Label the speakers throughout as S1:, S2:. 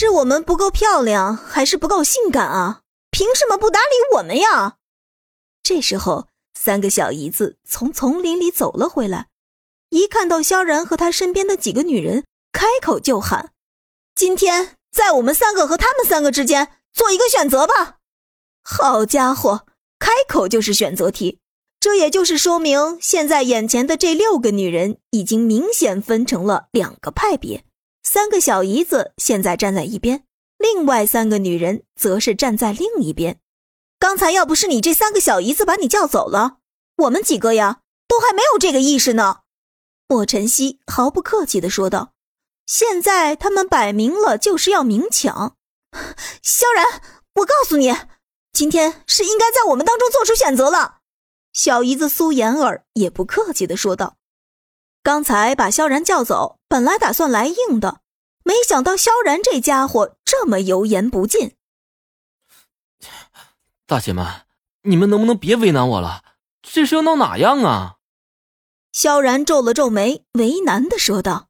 S1: 是我们不够漂亮，还是不够性感啊？凭什么不搭理我们呀？这时候，三个小姨子从丛林里走了回来，一看到萧然和他身边的几个女人，开口就喊：“今天在我们三个和他们三个之间做一个选择吧！”好家伙，开口就是选择题，这也就是说明，现在眼前的这六个女人已经明显分成了两个派别。三个小姨子现在站在一边，另外三个女人则是站在另一边。刚才要不是你这三个小姨子把你叫走了，我们几个呀都还没有这个意识呢。莫晨曦毫不客气地说道：“现在他们摆明了就是要明抢。”萧然，我告诉你，今天是应该在我们当中做出选择了。小姨子苏妍儿也不客气地说道。刚才把萧然叫走，本来打算来硬的，没想到萧然这家伙这么油盐不进。
S2: 大姐们，你们能不能别为难我了？这是要闹哪样啊？
S1: 萧然皱了皱眉，为难的说道：“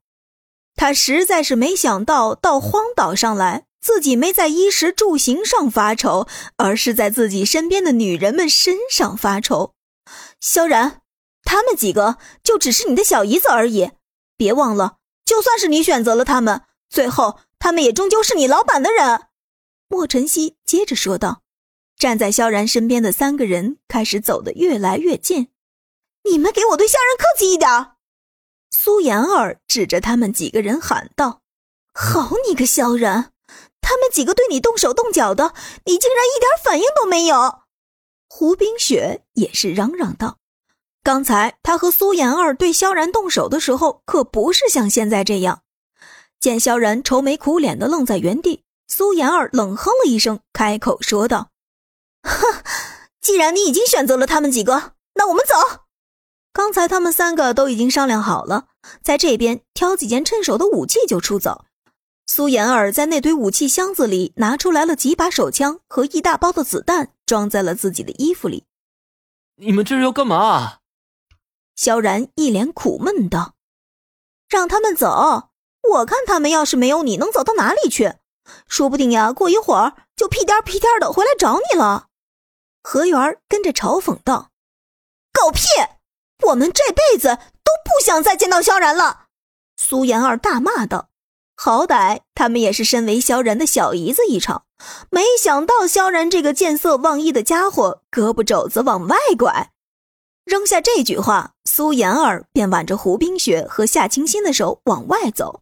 S1: 他实在是没想到，到荒岛上来，自己没在衣食住行上发愁，而是在自己身边的女人们身上发愁。”萧然。他们几个就只是你的小姨子而已，别忘了，就算是你选择了他们，最后他们也终究是你老板的人。”莫晨曦接着说道。站在萧然身边的三个人开始走得越来越近，“你们给我对萧然客气一点！”苏妍儿指着他们几个人喊道，“好你个萧然，他们几个对你动手动脚的，你竟然一点反应都没有！”胡冰雪也是嚷嚷道。刚才他和苏妍儿对萧然动手的时候，可不是像现在这样。见萧然愁眉苦脸的愣在原地，苏妍儿冷哼了一声，开口说道：“哼，既然你已经选择了他们几个，那我们走。刚才他们三个都已经商量好了，在这边挑几件趁手的武器就出走。苏妍儿在那堆武器箱子里拿出来了几把手枪和一大包的子弹，装在了自己的衣服里。
S2: 你们这是要干嘛？”
S1: 萧然一脸苦闷道：“让他们走，我看他们要是没有你，能走到哪里去？说不定呀，过一会儿就屁颠屁颠的回来找你了。”何元跟着嘲讽道：“狗屁！我们这辈子都不想再见到萧然了。”苏妍儿大骂道：“好歹他们也是身为萧然的小姨子一场，没想到萧然这个见色忘义的家伙，胳膊肘子往外拐。”扔下这句话，苏妍儿便挽着胡冰雪和夏清新的手往外走。